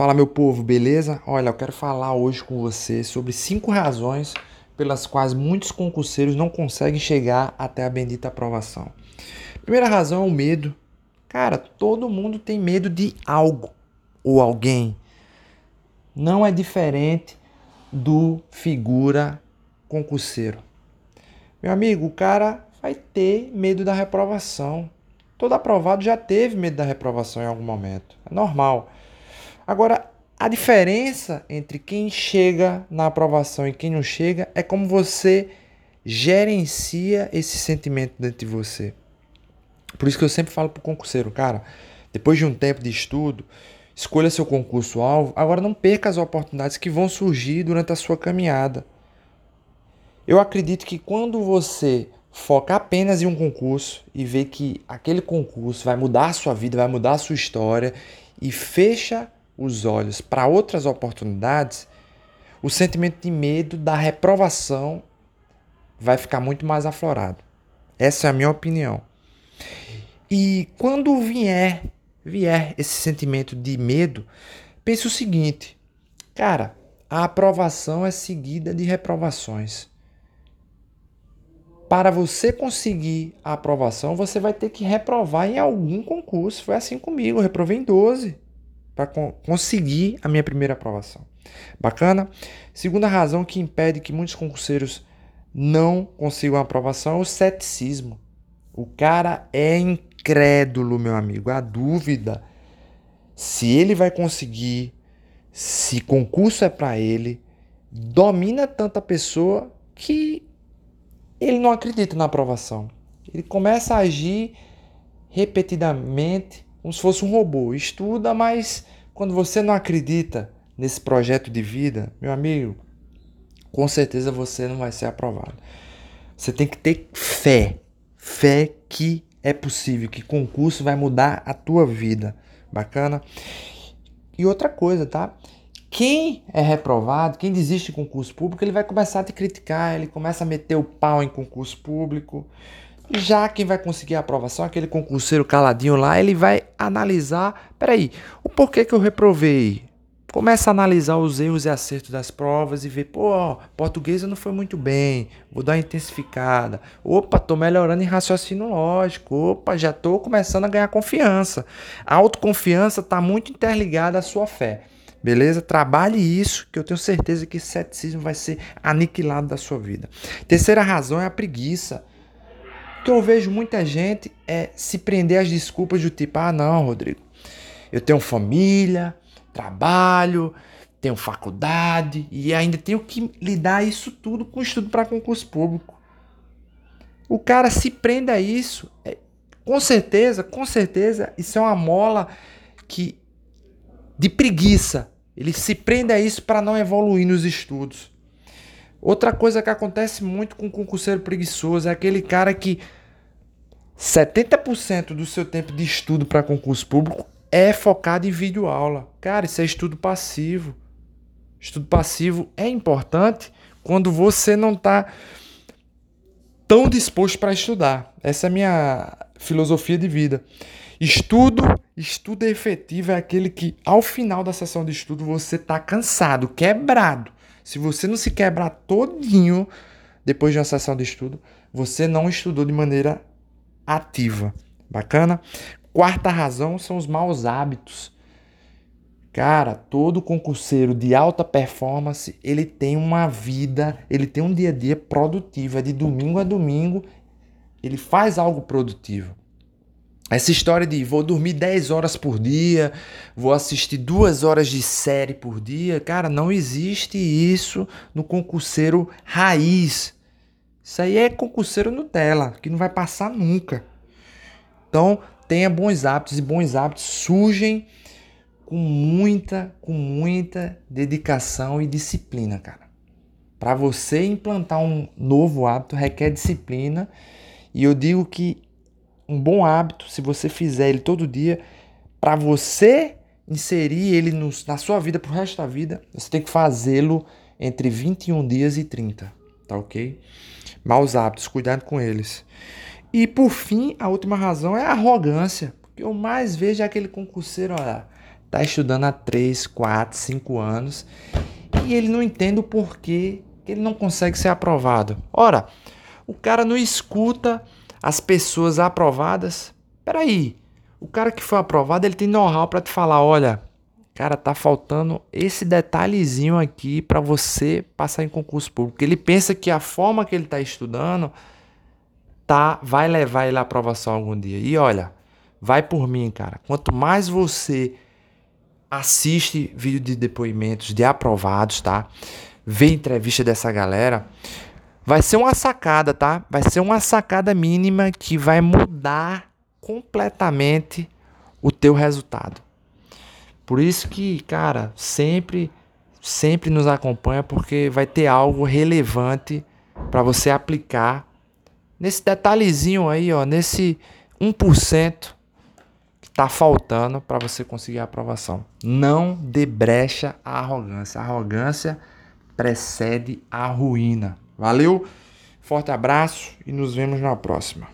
Fala, meu povo, beleza? Olha, eu quero falar hoje com você sobre cinco razões pelas quais muitos concurseiros não conseguem chegar até a bendita aprovação. Primeira razão é o medo. Cara, todo mundo tem medo de algo ou alguém. Não é diferente do figura concurseiro. Meu amigo, o cara vai ter medo da reprovação. Todo aprovado já teve medo da reprovação em algum momento. É normal. Agora, a diferença entre quem chega na aprovação e quem não chega é como você gerencia esse sentimento dentro de você. Por isso que eu sempre falo pro concurseiro, cara, depois de um tempo de estudo, escolha seu concurso-alvo, agora não perca as oportunidades que vão surgir durante a sua caminhada. Eu acredito que quando você foca apenas em um concurso e vê que aquele concurso vai mudar a sua vida, vai mudar a sua história e fecha os olhos para outras oportunidades, o sentimento de medo da reprovação vai ficar muito mais aflorado. Essa é a minha opinião. E quando vier, vier esse sentimento de medo, pense o seguinte: cara, a aprovação é seguida de reprovações. Para você conseguir a aprovação, você vai ter que reprovar em algum concurso. Foi assim comigo, eu reprovei em 12 para conseguir a minha primeira aprovação. Bacana? Segunda razão que impede que muitos concurseiros não consigam a aprovação é o ceticismo. O cara é incrédulo, meu amigo. A dúvida se ele vai conseguir, se concurso é para ele, domina tanta pessoa que ele não acredita na aprovação. Ele começa a agir repetidamente como se fosse um robô. Estuda, mas quando você não acredita nesse projeto de vida, meu amigo, com certeza você não vai ser aprovado. Você tem que ter fé. Fé que é possível, que concurso vai mudar a tua vida. Bacana? E outra coisa, tá? Quem é reprovado, quem desiste de concurso público, ele vai começar a te criticar, ele começa a meter o pau em concurso público. Já quem vai conseguir a aprovação, aquele concurseiro caladinho lá, ele vai analisar, peraí, o porquê que eu reprovei? Começa a analisar os erros e acertos das provas e ver, pô, portuguesa não foi muito bem, vou dar uma intensificada. Opa, tô melhorando em raciocínio lógico. Opa, já tô começando a ganhar confiança. A autoconfiança tá muito interligada à sua fé. Beleza? Trabalhe isso, que eu tenho certeza que esse ceticismo vai ser aniquilado da sua vida. Terceira razão é a preguiça. O que eu vejo muita gente é se prender às desculpas do tipo: ah, não, Rodrigo, eu tenho família, trabalho, tenho faculdade e ainda tenho que lidar isso tudo com estudo para concurso público. O cara se prende a isso, é, com certeza, com certeza, isso é uma mola que de preguiça. Ele se prende a isso para não evoluir nos estudos. Outra coisa que acontece muito com o concurseiro preguiçoso é aquele cara que 70% do seu tempo de estudo para concurso público é focado em vídeo aula. Cara, isso é estudo passivo. Estudo passivo é importante quando você não está tão disposto para estudar. Essa é a minha filosofia de vida. Estudo, estudo efetivo é aquele que ao final da sessão de estudo você está cansado, quebrado. Se você não se quebrar todinho depois de uma sessão de estudo, você não estudou de maneira ativa. Bacana? Quarta razão são os maus hábitos. Cara, todo concurseiro de alta performance, ele tem uma vida, ele tem um dia a dia produtivo, é de domingo a domingo, ele faz algo produtivo. Essa história de vou dormir 10 horas por dia, vou assistir duas horas de série por dia, cara, não existe isso no concurseiro raiz. Isso aí é concurseiro Nutella, que não vai passar nunca. Então, tenha bons hábitos e bons hábitos surgem com muita, com muita dedicação e disciplina, cara. Para você implantar um novo hábito requer disciplina, e eu digo que um bom hábito, se você fizer ele todo dia, para você inserir ele no, na sua vida pro resto da vida, você tem que fazê-lo entre 21 dias e 30, tá ok? Maus hábitos, cuidado com eles. E por fim, a última razão é a arrogância. O que eu mais vejo é aquele concurseiro, olha, está estudando há 3, 4, 5 anos e ele não entende o porquê que ele não consegue ser aprovado. Ora, o cara não escuta as pessoas aprovadas. Peraí, o cara que foi aprovado, ele tem know-how para te falar, olha, cara, tá faltando esse detalhezinho aqui para você passar em concurso público. Ele pensa que a forma que ele está estudando tá vai levar ele à aprovação algum dia. E olha, vai por mim, cara. Quanto mais você assiste vídeo de depoimentos de aprovados, tá? Vê entrevista dessa galera, vai ser uma sacada, tá? Vai ser uma sacada mínima que vai mudar completamente o teu resultado. Por isso que, cara, sempre sempre nos acompanha porque vai ter algo relevante para você aplicar nesse detalhezinho aí, ó, nesse 1% que tá faltando para você conseguir a aprovação. Não dê brecha à arrogância. A arrogância precede a ruína. Valeu? Forte abraço e nos vemos na próxima.